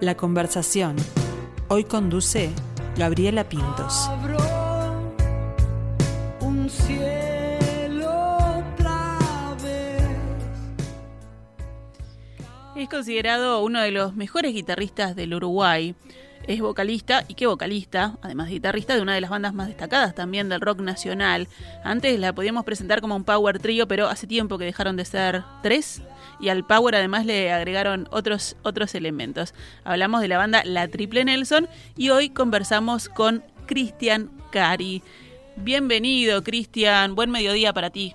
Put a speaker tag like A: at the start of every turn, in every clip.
A: La conversación. Hoy conduce Gabriela Pintos.
B: Un cielo otra vez.
C: Es considerado uno de los mejores guitarristas del Uruguay. Es vocalista, y qué vocalista, además de guitarrista, de una de las bandas más destacadas también del rock nacional. Antes la podíamos presentar como un power trio, pero hace tiempo que dejaron de ser tres y al power además le agregaron otros, otros elementos. Hablamos de la banda La Triple Nelson y hoy conversamos con Cristian Cari. Bienvenido, Cristian. Buen mediodía para ti.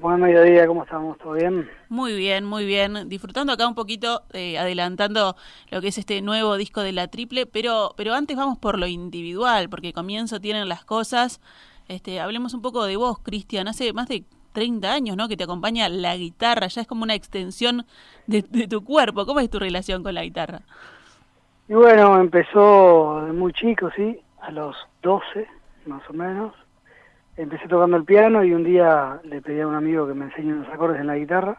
D: Buen mediodía, ¿cómo estamos? ¿Todo bien?
C: Muy bien, muy bien. Disfrutando acá un poquito, eh, adelantando lo que es este nuevo disco de la triple, pero, pero antes vamos por lo individual, porque comienzo tienen las cosas. Este, hablemos un poco de vos, Cristian. Hace más de 30 años, ¿no? Que te acompaña la guitarra, ya es como una extensión de, de tu cuerpo. ¿Cómo es tu relación con la guitarra?
D: Y bueno, empezó de muy chico, sí, a los 12, más o menos. Empecé tocando el piano y un día le pedí a un amigo que me enseñe unos acordes en la guitarra.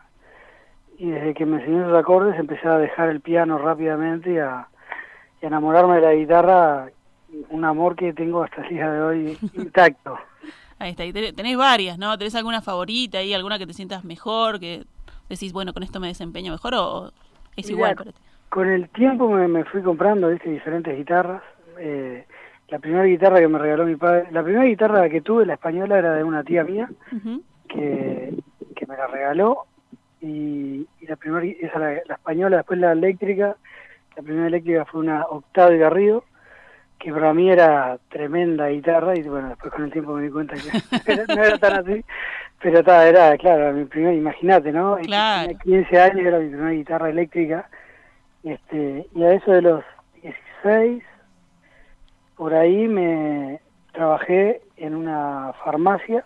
D: Y desde que me enseñó esos acordes empecé a dejar el piano rápidamente y a, y a enamorarme de la guitarra, un amor que tengo hasta el día de hoy intacto.
C: Ahí está, y te- tenés varias, ¿no? ¿Tenés alguna favorita y alguna que te sientas mejor, que decís, bueno, con esto me desempeño mejor o es
D: Mirá,
C: igual para ti?
D: Con el tiempo me, me fui comprando, viste, diferentes guitarras. Eh, la primera guitarra que me regaló mi padre, la primera guitarra que tuve, la española, era de una tía mía que, que me la regaló. Y, y la primera, esa la, la española, después la eléctrica, la primera eléctrica fue una Octave y Garrido, que para mí era tremenda guitarra. Y bueno, después con el tiempo me di cuenta que era- no era tan así, pero ta, era, claro, mi primera, imagínate, ¿no?
C: Claro.
D: Tenía 15 años, era mi primera guitarra eléctrica, este, y a eso de los 16, por ahí me trabajé en una farmacia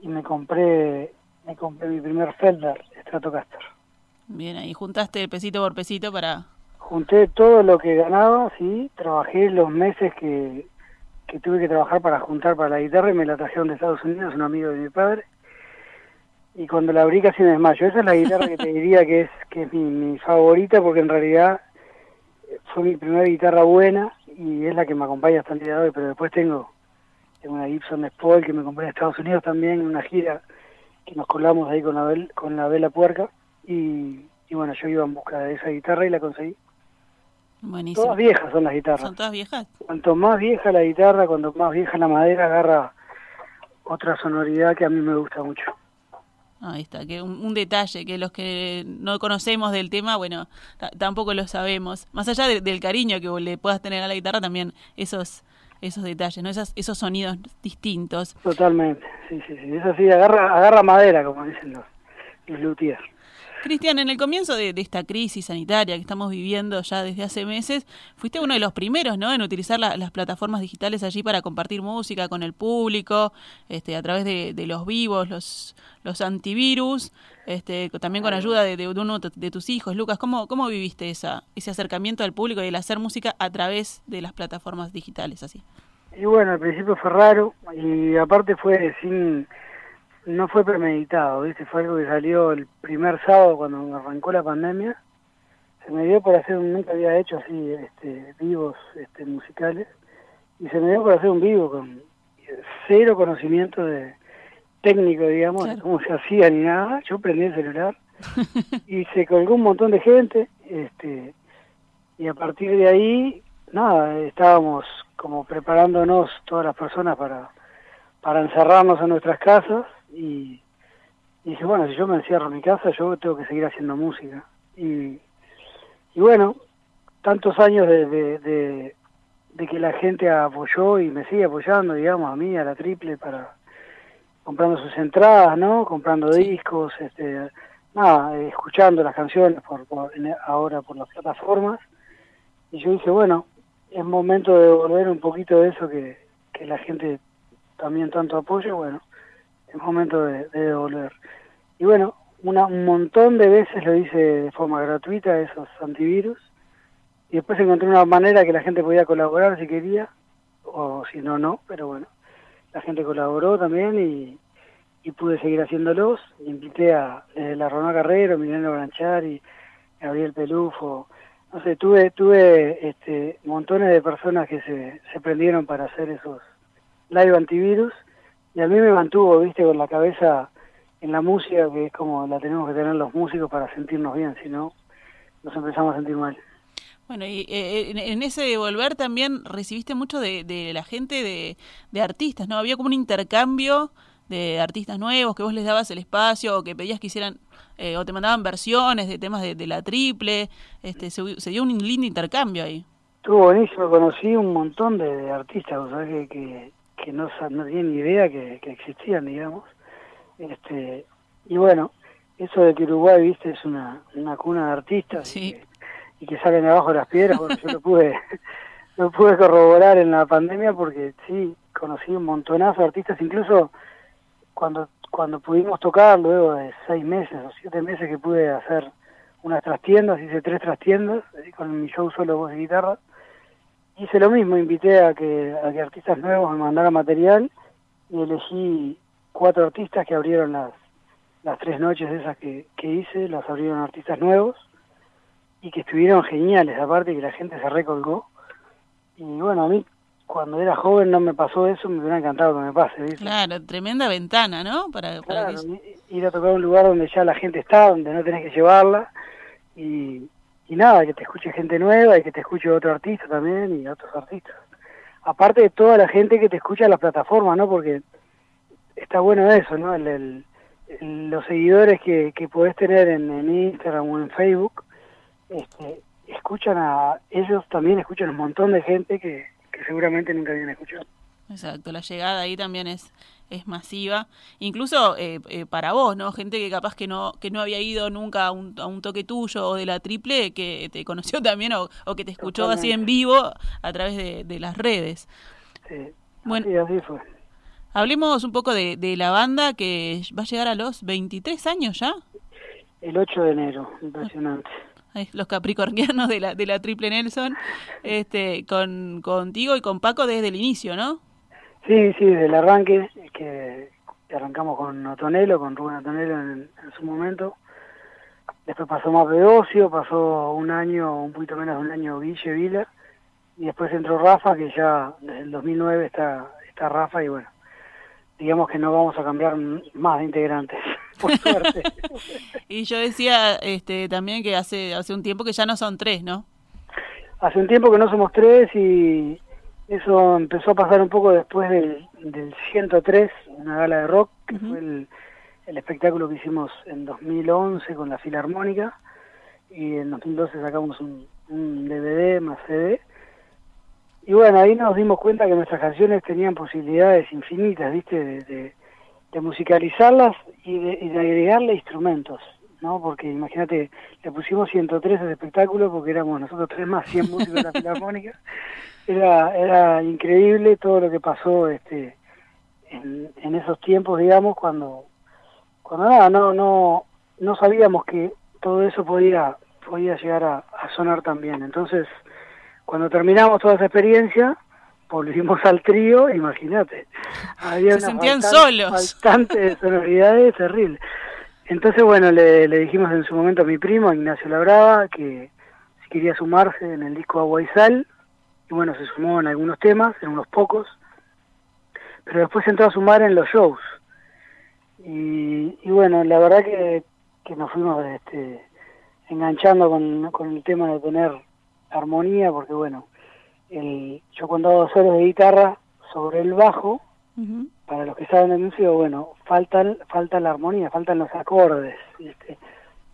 D: y me compré me compré mi primer Fender Stratocaster.
C: Bien, ahí juntaste pesito por pesito para...
D: Junté todo lo que ganaba, sí, trabajé los meses que, que tuve que trabajar para juntar para la guitarra y me la trajeron de Estados Unidos, un amigo de mi padre. Y cuando la abrí casi me desmayo. Esa es la guitarra que te diría que es que es mi, mi favorita porque en realidad fue mi primera guitarra buena y es la que me acompaña hasta el día de hoy, pero después tengo, tengo una Gibson Paul que me compré en Estados Unidos también, en una gira que nos colamos ahí con la, vel- con la vela puerca y, y bueno, yo iba en busca de esa guitarra y la conseguí.
C: Buenísimo.
D: Todas viejas son las guitarras.
C: ¿Son todas viejas?
D: Cuanto más vieja la guitarra, cuanto más vieja la madera, agarra otra sonoridad que a mí me gusta mucho.
C: Ahí está, que un, detalle que los que no conocemos del tema, bueno, ta- tampoco lo sabemos. Más allá de- del cariño que le puedas tener a la guitarra, también esos esos detalles, ¿no? Esas, esos sonidos distintos.
D: Totalmente, sí, sí, sí. Eso sí, agarra, agarra madera, como dicen los, los.
C: Cristian, en el comienzo de, esta crisis sanitaria que estamos viviendo ya desde hace meses, fuiste uno de los primeros, ¿no? En utilizar la- las plataformas digitales allí para compartir música con el público, este, a través de, los vivos, los, los antivirus, este, también con ayuda de, de uno de tus hijos. Lucas, ¿cómo, cómo viviste esa, ese acercamiento al público y el hacer música a través de las plataformas digitales así?
D: Y bueno, al principio fue raro y aparte fue sin, no fue premeditado, ¿viste? Fue algo que salió el primer sábado cuando arrancó la pandemia. Se me dio por hacer, un, nunca había hecho así, este, vivos este, musicales y se me dio por hacer un vivo con cero conocimiento de técnico, digamos, de
C: Claro.
D: cómo se hacía ni nada. Yo prendí el celular y se colgó un montón de gente, este, y a partir de ahí, nada, estábamos como preparándonos todas las personas para, para encerrarnos en nuestras casas y, y dije, bueno, si yo me encierro en mi casa, yo tengo que seguir haciendo música. Y, y bueno, tantos años de, de, de, de que la gente apoyó y me sigue apoyando, digamos, a mí, a la triple, para comprando sus entradas, ¿no? Comprando discos, este, nada, escuchando las canciones por, ahora por las plataformas. Y yo dije, bueno, es momento de devolver un poquito de eso que, que la gente también tanto apoya, bueno, es momento de, de devolver. Y bueno, una, un montón de veces lo hice de forma gratuita, esos antivirus, y después encontré una manera que la gente podía colaborar si quería, o si no, no, pero bueno, la gente colaboró también y, y pude seguir haciéndolos. Invité a desde la Ronald Carrero, Milena Branchari, Gabriel Pelufo, no sé, tuve, tuve este, montones de personas que se, se prendieron para hacer esos live antivirus y a mí me mantuvo, viste, con la cabeza en la música, que es como la tenemos que tener los músicos para sentirnos bien, si no, nos empezamos a sentir mal.
C: Bueno, y eh, en, en ese volver también recibiste mucho de, de la gente, de, de artistas, ¿no? Había como un intercambio de artistas nuevos, que vos les dabas el espacio, o que pedías que hicieran, eh, o te mandaban versiones de temas de, de la triple, este, se, se, dio un lindo intercambio ahí.
D: Estuvo buenísimo, conocí un montón de, de artistas, sea, que, que, que no, no tenían ni idea que, que, existían, digamos. Este, y bueno, eso de que Uruguay, viste, es una, una cuna de artistas
C: sí.
D: y, que, y que salen abajo de las piedras, bueno, yo lo pude, lo pude corroborar en la pandemia porque sí, conocí un montonazo de artistas, incluso cuando cuando pudimos tocar, luego de seis meses o siete meses que pude hacer unas trastiendas, hice tres trastiendas con mi show solo voz y guitarra, hice lo mismo, invité a que, a que artistas nuevos me mandaran material y elegí cuatro artistas que abrieron las, las tres noches esas que, que hice, las abrieron artistas nuevos y que estuvieron geniales, aparte que la gente se recolgó. Y bueno, a mí cuando era joven no me pasó eso, me hubiera encantado que me pase. ¿viste?
C: Claro, tremenda ventana, ¿no? Para, para
D: claro, que... ir a tocar un lugar donde ya la gente está, donde no tenés que llevarla y, y nada, que te escuche gente nueva y que te escuche otro artista también y otros artistas. Aparte de toda la gente que te escucha en las plataformas, ¿no? Porque está bueno eso, ¿no? El, los seguidores que, que podés tener en, en Instagram o en Facebook, este, escuchan a ellos también escuchan un montón de gente que, que seguramente nunca habían escuchado.
C: Exacto, la llegada ahí también es es masiva, incluso eh, eh, para vos, ¿no? Gente que capaz que no que no había ido nunca a un, a un toque tuyo o de la triple, que te conoció también o, o que te escuchó Totalmente. así en vivo a través de, de las redes.
D: Sí, bueno, así, así fue.
C: Hablemos un poco de, de, la banda que va a llegar a los 23 años ya.
D: El 8 de enero, impresionante
C: los capricornianos de la, de la Triple Nelson, este, con contigo y con Paco desde el inicio, ¿no?
D: Sí, sí, desde el arranque, que arrancamos con Otonelo, con Rubén Otonelo en, en su momento. Después pasó más Beocio, pasó un año, un poquito menos de un año Guille Vila, y después entró Rafa, que ya desde el 2009 está, está Rafa, y bueno, digamos que no vamos a cambiar más de integrantes, por suerte.
C: y yo decía este también que hace hace un tiempo que ya no son tres, ¿no?
D: Hace un tiempo que no somos tres y eso empezó a pasar un poco después del, del 103, una gala de rock, que uh -huh. fue el, el, espectáculo que hicimos en 2011 con la Filarmónica, y en 2012 sacamos un, un DVD más CD, y bueno, ahí nos dimos cuenta que nuestras canciones tenían posibilidades infinitas, ¿viste? De, de, de musicalizarlas y de, y de, agregarle instrumentos, ¿no? Porque imagínate, le pusimos 103 ese espectáculo porque éramos nosotros tres más 100 músicos de la Filarmónica. Era, era increíble todo lo que pasó este en, en esos tiempos, digamos, cuando, cuando nada, no, no, no sabíamos que todo eso podía, podía llegar a, a sonar también. Entonces, cuando terminamos toda esa experiencia, volvimos al trío, imagínate.
C: Había Se sentían solos.
D: Bastante de sonoridades terrible. Entonces, bueno, le, le, dijimos en su momento a mi primo, Ignacio Labrava, que si quería sumarse en el disco Agua y Sal, y bueno, se sumó en algunos temas, en unos pocos, pero después entró a sumar en los shows. Y, y bueno, la verdad que, que nos fuimos este, enganchando con, con el tema de tener armonía, porque bueno, el, yo cuando hago solos de guitarra sobre el bajo, uh -huh. para los que saben el músico, bueno, faltan, falta la armonía, faltan los acordes, ¿viste?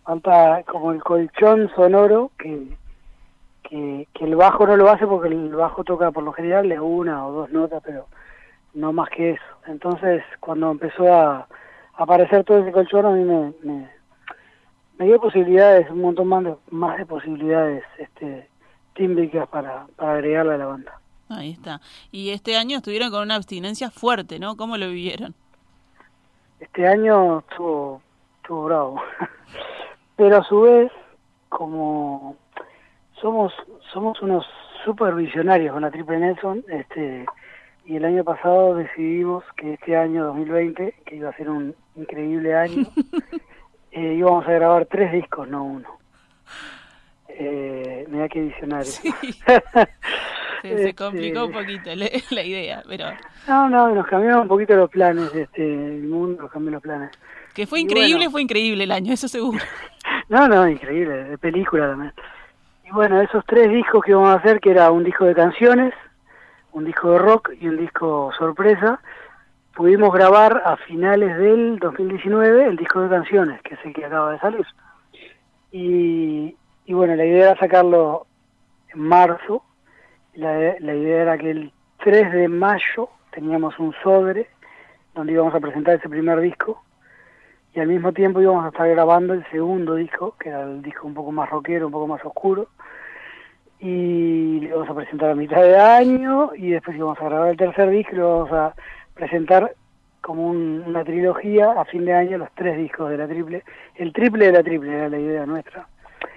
D: falta como el colchón sonoro que, que, que, el bajo no lo hace porque el bajo toca por lo general de una o dos notas, pero no más que eso. Entonces, cuando empezó a, aparecer todo ese colchón, a mí me, me, me dio posibilidades, un montón más de, más de posibilidades este, tímbricas para, para agregarle a la banda.
C: Ahí está. Y este año estuvieron con una abstinencia fuerte, ¿no? ¿Cómo lo vivieron?
D: Este año estuvo, estuvo bravo. Pero a su vez, como somos somos unos super visionarios con la Triple Nelson, este y el año pasado decidimos que este año 2020, que iba a ser un increíble año, eh, íbamos a grabar tres discos, no uno Eh, mira qué diccionario.
C: Sí. Se, se complicó un
D: Este,
C: poquito la, la idea, pero
D: No, no, nos cambiaron un poquito los planes, este, el mundo nos cambió los planes.
C: que fue increíble,
D: bueno.
C: fue increíble el año, eso seguro.
D: No, no, increíble, de película también. Bueno, esos tres discos que íbamos a hacer, que era un disco de canciones, un disco de rock y un disco sorpresa, pudimos grabar a finales del 2019 el disco de canciones, que es el que acaba de salir. Y, y bueno, la idea era sacarlo en marzo. La, la idea era que el 3 de mayo teníamos un sobre donde íbamos a presentar ese primer disco y al mismo tiempo íbamos a estar grabando el segundo disco, que era el disco un poco más rockero, un poco más oscuro, y lo íbamos a presentar a mitad de año, y después íbamos a grabar el tercer disco y lo vamos a presentar como un- una trilogía a fin de año, los tres discos de la triple, el triple de la triple era la idea nuestra.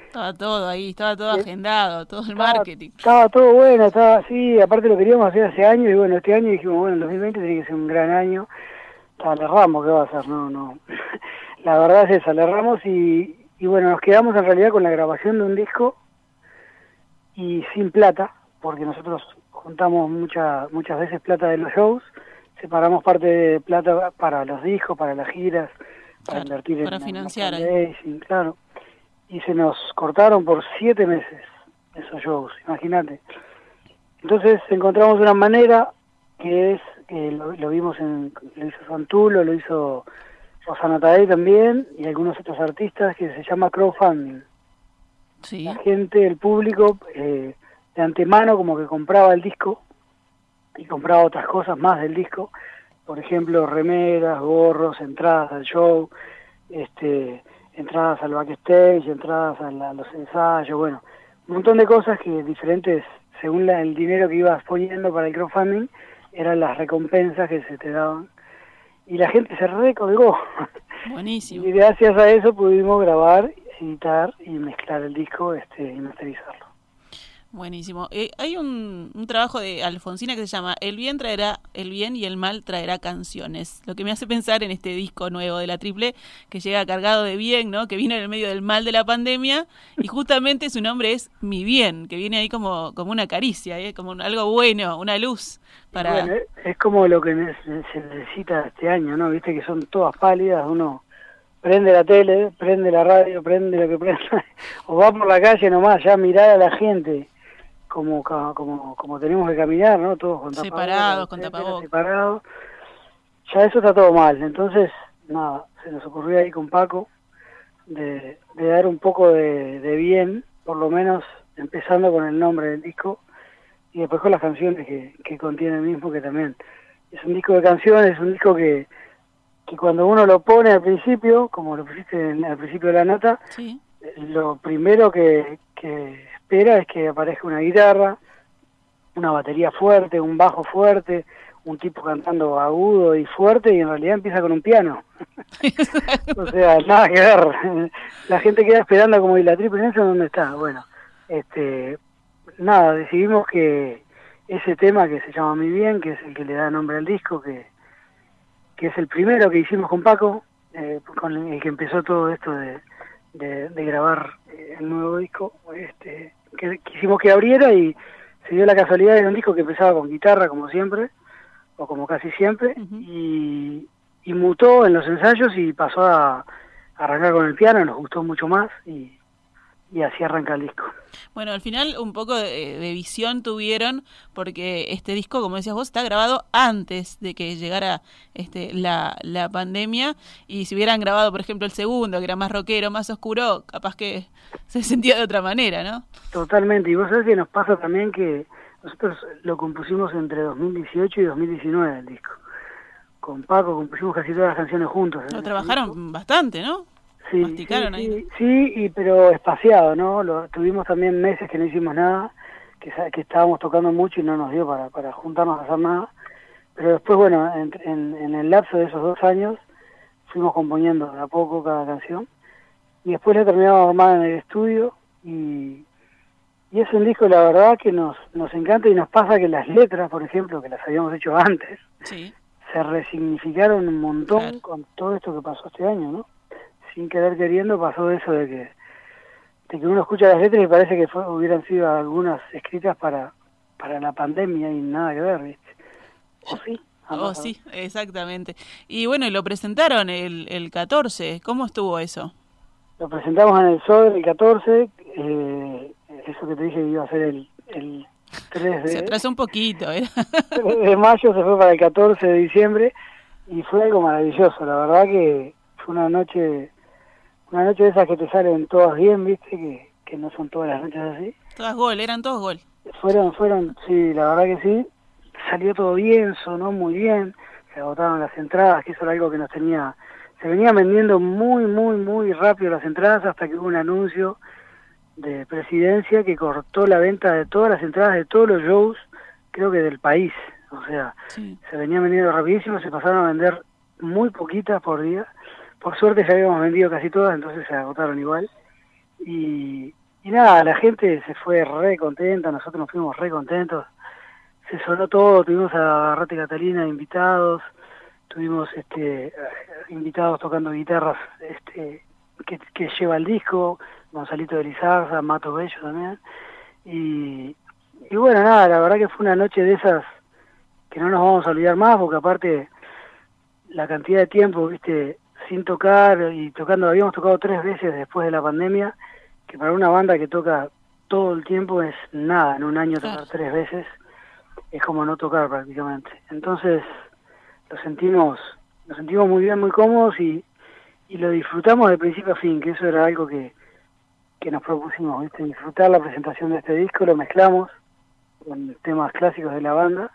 C: Estaba todo ahí, estaba todo agendado, todo el
D: Estaba-
C: marketing.
D: Estaba todo bueno, estaba sí, aparte lo queríamos hacer hace años y bueno, este año dijimos, bueno, el 2020 tiene que ser un gran año. Ah, le erramos, ¿qué va a ser? No, no. La verdad es esa, le erramos y, y bueno, nos quedamos en realidad con la grabación de un disco y sin plata, porque nosotros juntamos mucha, muchas veces plata de los shows, separamos parte de plata para los discos, para las giras, para
C: Claro,
D: invertir en
C: para
D: en
C: financiar ahí.
D: merchandising, claro. Y se nos cortaron por siete meses esos shows, imagínate. Entonces encontramos una manera que es, que lo, lo vimos en, lo hizo Santulo, lo hizo Rosana Tadei también y algunos otros artistas que se llama crowdfunding.
C: Sí,
D: La gente, el público, eh, de antemano como que compraba el disco y compraba otras cosas más del disco, por ejemplo, remeras, gorros, entradas al show, este, entradas al backstage, entradas a, la- a los ensayos, bueno, un montón de cosas que diferentes, según la- el dinero que ibas poniendo para el crowdfunding, eran las recompensas que se te daban. Y la gente se recolgó.
C: buenísimo.
D: Y gracias a eso pudimos grabar, editar y mezclar el disco este, y masterizarlo.
C: Buenísimo. Eh, hay un, un trabajo de Alfonsina que se llama El bien traerá el bien y el mal traerá canciones. Lo que me hace pensar en este disco nuevo de la Triple que llega cargado de bien, ¿no? Que vino en el medio del mal de la pandemia y justamente su nombre es Mi bien, que viene ahí como como una caricia, ¿eh? como algo bueno, una luz para
D: es- como lo que se necesita este año, ¿no? Viste que son todas pálidas, uno prende la tele, prende la radio, prende lo que prende, o va por la calle nomás, ya mirar a la gente como como como tenemos que caminar, ¿no? Todos con tapabocas,
C: Separados, con tapabocas.
D: separados. Ya eso está todo mal, entonces, nada, se nos ocurrió ahí con Paco de, de dar un poco de, de bien, por lo menos empezando con el nombre del disco y después con las canciones que, que contiene el mismo, que también es un disco de canciones, es un disco que, que cuando uno lo pone al principio, como lo pusiste en- al principio de la nota,
C: sí,
D: lo primero que, que espera es que aparezca una guitarra, una batería fuerte, un bajo fuerte, un tipo cantando agudo y fuerte y en realidad empieza con un piano. o sea, nada que ver. La gente queda esperando como, ¿y la triple Nelson dónde está? Bueno, este, nada, decidimos que ese tema que se llama Mi Bien, que es el que le da nombre al disco, que, que es el primero que hicimos con Paco, eh, con el que empezó todo esto de, de, de grabar eh, el nuevo disco, este, que quisimos que abriera y se dio la casualidad de un disco que empezaba con guitarra como siempre, o como casi siempre, y, y mutó en los ensayos y pasó a arrancar con el piano, nos gustó mucho más y, y así arranca el disco.
C: Bueno, al final un poco de, de visión tuvieron porque este disco, como decías vos, está grabado antes de que llegara este, la, la pandemia y si hubieran grabado, por ejemplo, el segundo, que era más rockero, más oscuro, capaz que se sentía de otra manera, ¿no?
D: Totalmente, y vos sabés que nos pasa también que nosotros lo compusimos entre 2018 y 2019 el disco. Con Paco compusimos casi todas las canciones juntos.
C: Lo trabajaron bastante, ¿no?
D: Sí,
C: masticaron
D: sí,
C: ahí.
D: sí, y, pero espaciado, ¿no? Lo, tuvimos también meses que no hicimos nada, que, que estábamos tocando mucho y no nos dio para, para juntarnos a hacer nada. Pero después, bueno, en, en, en el lapso de esos dos años fuimos componiendo de a poco cada canción. Y después la terminamos armada en el estudio y, y es un disco, la verdad, que nos, nos encanta y nos pasa que las letras, por ejemplo, que las habíamos hecho antes,
C: Sí.
D: se resignificaron un montón
C: Claro.
D: con todo esto que pasó este año, ¿no? Sin querer queriendo pasó eso de que de que uno escucha las letras y parece que fue, hubieran sido algunas escritas para, para la pandemia y nada que ver, ¿viste? ¿O sí?
C: Oh, sí, exactamente. Y bueno, y lo presentaron el, el 14. ¿Cómo estuvo eso?
D: Lo presentamos en el SODER el 14. Eh, eso que te dije que iba a ser el, el 3 de...
C: Se atrasó un poquito, ¿eh?
D: de mayo se fue para el 14 de diciembre y fue algo maravilloso. La verdad que fue una noche, una noche de esas que te salen todas bien, ¿viste? Que, que no son todas las noches así.
C: Todas gol, eran todos gol.
D: Fueron, fueron, sí, la verdad que sí salió todo bien, sonó muy bien, se agotaron las entradas, que eso era algo que nos tenía, se venía vendiendo muy, muy, muy rápido las entradas hasta que hubo un anuncio de presidencia que cortó la venta de todas las entradas de todos los shows, creo que del país, o sea, se venía vendiendo rapidísimo, se pasaron a vender muy poquitas por día, por suerte ya habíamos vendido casi todas, entonces se agotaron igual, y, y nada, la gente se fue re contenta, nosotros nos fuimos re contentos, se sonó todo, tuvimos a Rate Catalina invitados, tuvimos este invitados tocando guitarras este que, lleva el disco, Gonzalito de Lizarza, Mato Bello también, y, y bueno, nada, la verdad que fue una noche de esas que no nos vamos a olvidar más, porque aparte la cantidad de tiempo, viste, sin tocar y tocando, habíamos tocado tres veces después de la pandemia, que para una banda que toca todo el tiempo es nada, en un año tocar tres veces, es como no tocar prácticamente. Entonces lo sentimos, lo sentimos muy bien, muy cómodos y, y lo disfrutamos de principio a fin, que eso era algo que, que nos propusimos, ¿viste? disfrutar la presentación de este disco, lo mezclamos con temas clásicos de la banda.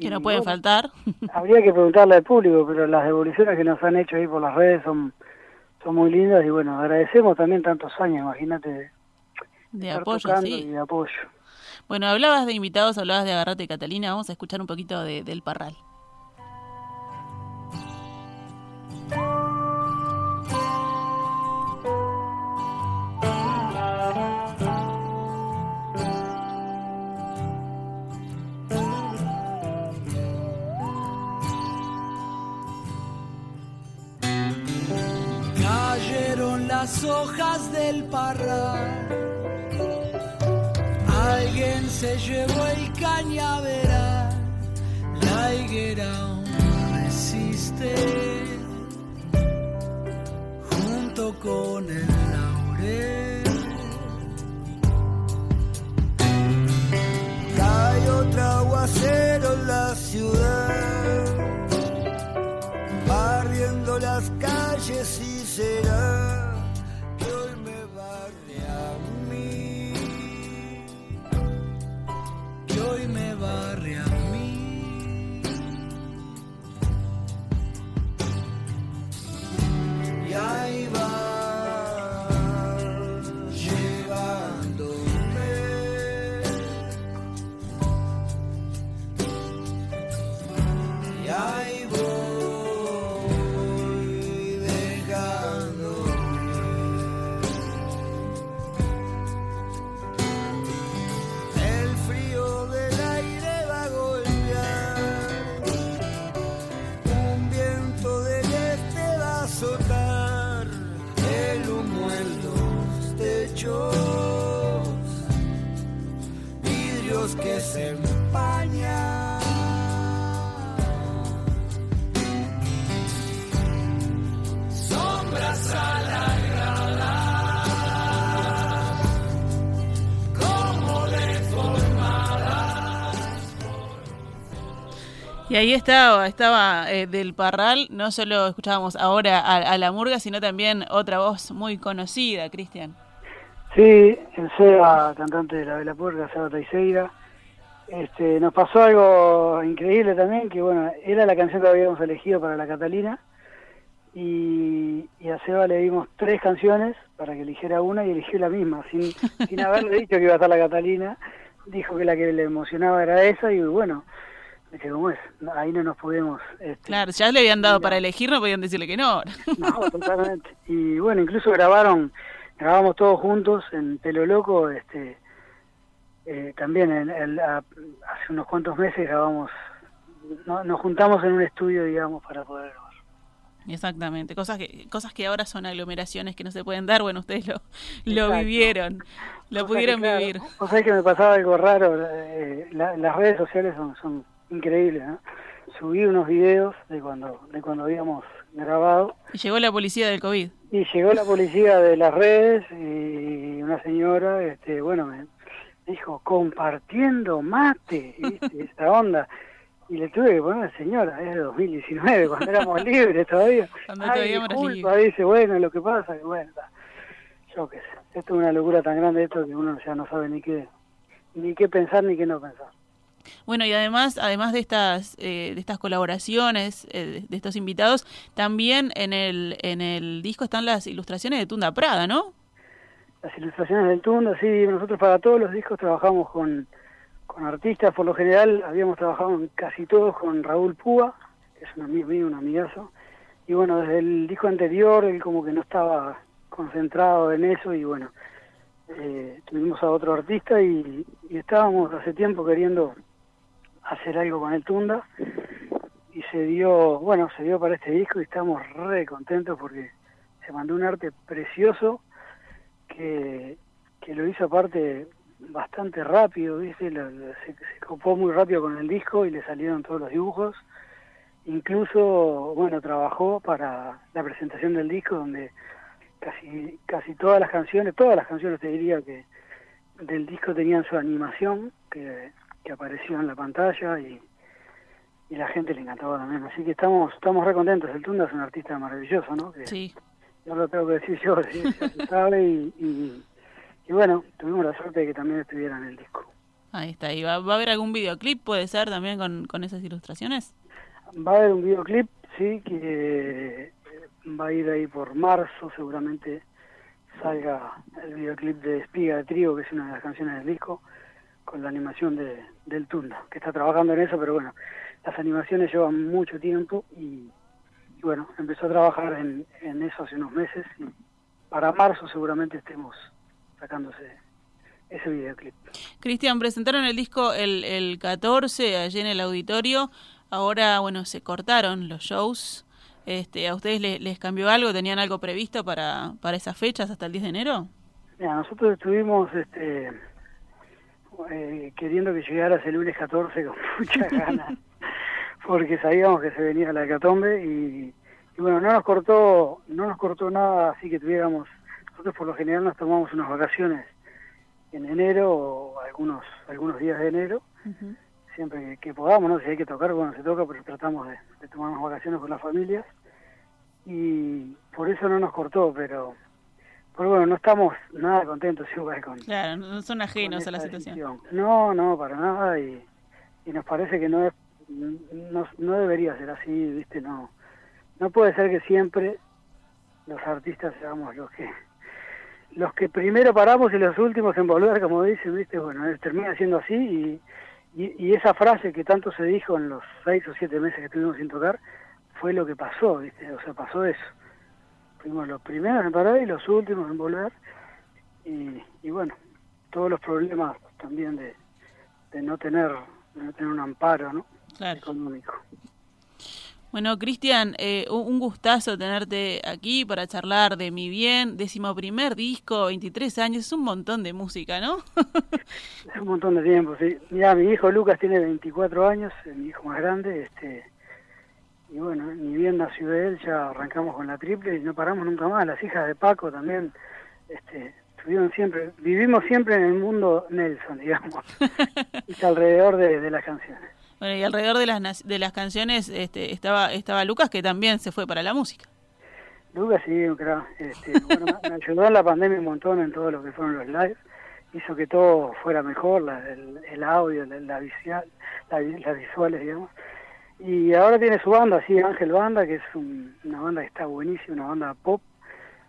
C: Que no pueden faltar.
D: Habría que preguntarle al público, pero las devoluciones que nos han hecho ahí por las redes son, son muy lindas y bueno, agradecemos también tantos años, imagínate.
C: De apoyo, sí.
D: Y de apoyo.
C: Bueno, hablabas de invitados, hablabas de Agarrate Catalina, vamos a escuchar un poquito de, del Parral.
B: Las hojas del parral. Alguien se llevó el cañaveral, la higuera aún resiste, junto con el laurel.
E: Cae otro aguacero en la ciudad, barriendo las calles y será
C: Y ahí estaba, estaba eh, del Parral, no solo escuchábamos ahora a, la murga, sino también otra voz muy conocida, Cristian.
D: Sí, el Seba, cantante de la Vela Purga, Seba Taiseira. Este, nos pasó algo increíble también, que bueno, era la canción que habíamos elegido para la Catalina, y, a Seba le dimos tres canciones para que eligiera una y eligió la misma, sin, sin haberle dicho que iba a estar la Catalina, dijo que la que le emocionaba era esa, y bueno, ¿cómo es? Ahí no nos podemos... Este,
C: claro, ya le habían dado para elegir, no podían decirle que no.
D: No, totalmente. Y bueno, incluso grabaron, grabamos todos juntos en Pelo Loco, este, eh, también en, hace unos cuantos meses grabamos, no, nos juntamos en un estudio, digamos, para poder grabar.
C: Exactamente, cosas que cosas que ahora son aglomeraciones que no se pueden dar, bueno, ustedes lo, lo
D: Exacto.
C: vivieron, lo pudieron
D: que, claro,
C: vivir.
D: O sea que me pasaba algo raro, eh, la- las redes sociales son, son increíbles, ¿no? Subí unos videos de cuando, de cuando habíamos grabado
C: Y llegó la policía del COVID.
D: y llegó la policía de las redes y una señora, este, bueno, me dijo, compartiendo mate, ¿viste? esta onda. Y le tuve que poner, señora, es de 2019, cuando éramos libres todavía.
C: Cuando
D: Ay,
C: todavía
D: disculpa, dice, bueno, lo que pasa, que bueno, yo qué sé. Esto es una locura tan grande esto que uno ya no sabe ni qué, ni qué pensar ni qué no pensar.
C: Bueno, y además, además de estas, eh, de estas colaboraciones, eh, de- estos invitados, también en el, en el disco están las ilustraciones de Tunda Prada, ¿no?
D: Las ilustraciones del Tunda, sí, nosotros para todos los discos trabajamos con, con artistas, por lo general habíamos trabajado casi todos con Raúl Púa, que es un amigo mío, un amigazo, y bueno, desde el disco anterior él como que no estaba concentrado en eso y bueno, eh, tuvimos a otro artista y estábamos hace tiempo queriendo hacer algo con el Tunda y se dio, bueno, se dio para este disco y estamos re contentos porque se mandó un arte precioso que, que lo hizo aparte bastante rápido, ¿viste? Lo- se, se copó muy rápido con el disco y le salieron todos los dibujos. Incluso, bueno, trabajó para la presentación del disco donde casi casi todas las canciones, todas las canciones te diría que del disco tenían su animación que, que apareció en la pantalla y, y la gente le encantaba también. Así que estamos estamos re contentos. El Tunda es un artista maravilloso, ¿no? Que,
C: Sí.
D: no lo tengo que decir yo, sí, ya se sabe y, y, y bueno, tuvimos la suerte de que también estuviera en el disco.
C: Ahí está. ¿Y va, va a haber algún videoclip, puede ser, también con, con esas ilustraciones?
D: Va a haber un videoclip, sí, que va a ir ahí por marzo, seguramente salga el videoclip de Espiga de Trigo, que es una de las canciones del disco, con la animación de, del Tunda, que está trabajando en eso, pero bueno, las animaciones llevan mucho tiempo y, y bueno, empezó a trabajar en, en eso hace unos meses y para marzo seguramente estemos sacándose ese videoclip.
C: Cristian, presentaron el disco el, el 14 allí en el auditorio. Ahora, bueno, se cortaron los shows. Este, ¿A ustedes le- les cambió algo? ¿Tenían algo previsto para, para esas fechas hasta el 10 de enero?
D: Mira, nosotros estuvimos este, eh, queriendo que llegara ese lunes 14 con muchas ganas, porque sabíamos que se venía la hecatombe y, y bueno, no nos cortó, no nos cortó nada, así que tuviéramos, nosotros por lo general nos tomamos unas vacaciones en enero o algunos algunos días de enero, siempre que, que podamos, ¿no? Si hay que tocar, bueno, se toca, pero tratamos de, de tomar unas vacaciones con las familias y por eso no nos cortó, pero pero bueno, no estamos nada contentos igual con,
C: Claro, no son ajenos a la situación.
D: decisión. No, no, para nada y, y nos parece que no es no, no debería ser así, ¿viste? No no puede ser que siempre los artistas seamos los que los que primero paramos y los últimos en volver, como dicen, ¿viste? Bueno, eh, termina siendo así y, y, y esa frase que tanto se dijo en los seis o siete meses que estuvimos sin tocar fue lo que pasó, ¿viste? O sea, pasó eso. Fuimos los primeros en parar y los últimos en volver. Y, y bueno, todos los problemas también de, de no tener de no tener un amparo ¿no?
C: Claro.
D: económico.
C: Bueno, Cristian, eh, un gustazo tenerte aquí para charlar de Mi Bien, décimo primer disco, 23 años, es un montón de música, ¿no?
D: Es un montón de tiempo, sí. Mira, mi hijo Lucas tiene 24 años, mi hijo más grande, este y bueno, ni bien nació él, ya arrancamos con la triple y no paramos nunca más. Las hijas de Paco también, este, estuvieron siempre, vivimos siempre en el mundo Nelson, digamos, y alrededor de, de las canciones.
C: Bueno, y alrededor de las, de las canciones este, estaba, estaba Lucas, que también se fue para la música.
D: Lucas sí, crack. Este, bueno, me, ayudó en la pandemia un montón en todo lo que fueron los lives. Hizo que todo fuera mejor, la- el, el audio, la, la visual, la vi- las visuales, digamos. Y ahora tiene su banda, sí, Ángel Banda, que es un- una banda que está buenísima, una banda pop,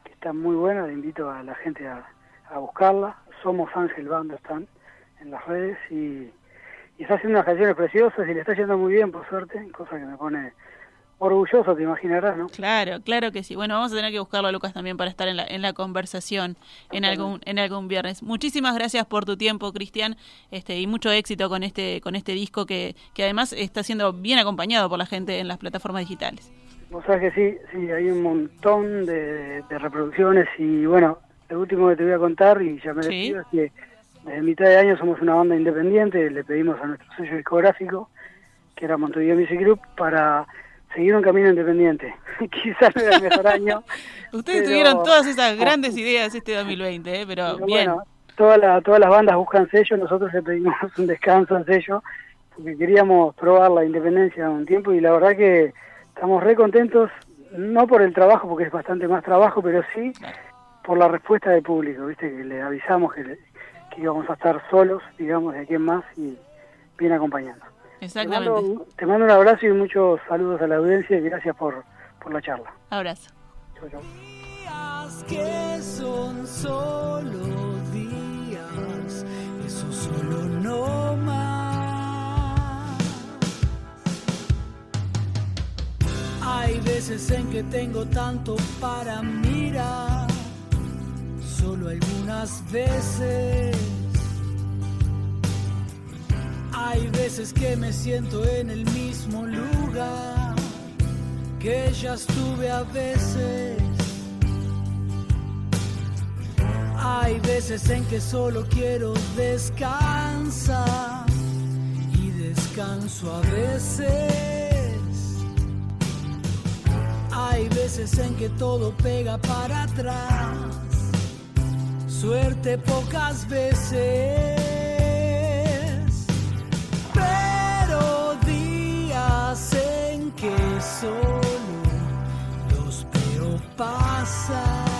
D: que está muy buena. Le invito a la gente a, buscarla. Somos Ángel Banda, están en las redes y, y está haciendo unas canciones preciosas y le está yendo muy bien, por suerte, cosa que me pone orgulloso, te imaginarás, ¿no?
C: Claro, claro que sí. Bueno, vamos a tener que buscarlo a Lucas también para estar en la, en la conversación en algún, en algún viernes. Muchísimas gracias por tu tiempo, Cristian, este, y mucho éxito con este, con este disco que, que además está siendo bien acompañado por la gente en las plataformas digitales.
D: Vos sabés que sí, sí, hay un montón de, reproducciones y bueno, lo último que te voy a contar y ya me despido es que desde mitad de año somos una banda independiente, le pedimos a nuestro sello discográfico, que era Montevideo Music Group, para seguir un camino independiente. Quizás no era el mejor año.
C: Ustedes tuvieron todas esas grandes ideas este 2020, ¿eh? pero, bien. Bueno,
D: toda todas las bandas buscan sello, nosotros le pedimos un descanso al sello, porque queríamos probar la independencia un tiempo y la verdad que estamos re contentos, no por el trabajo, porque es bastante más trabajo, pero sí por la respuesta del público, viste que le avisamos que, que íbamos a estar solos, digamos, de aquí en más y bien acompañando.
C: Exactamente.
D: Te mando, un abrazo y muchos saludos a la audiencia y gracias por, por la charla.
C: Abrazo.
B: Que son solo días, eso solo no más. Hay veces en que tengo tanto para mirar, solo algunas veces hay veces que me siento en el mismo lugar que ya estuve a veces. Hay veces en que solo quiero descansar y descanso a veces. Hay veces en que todo pega para atrás, suerte pocas veces. que solo los veo pasar.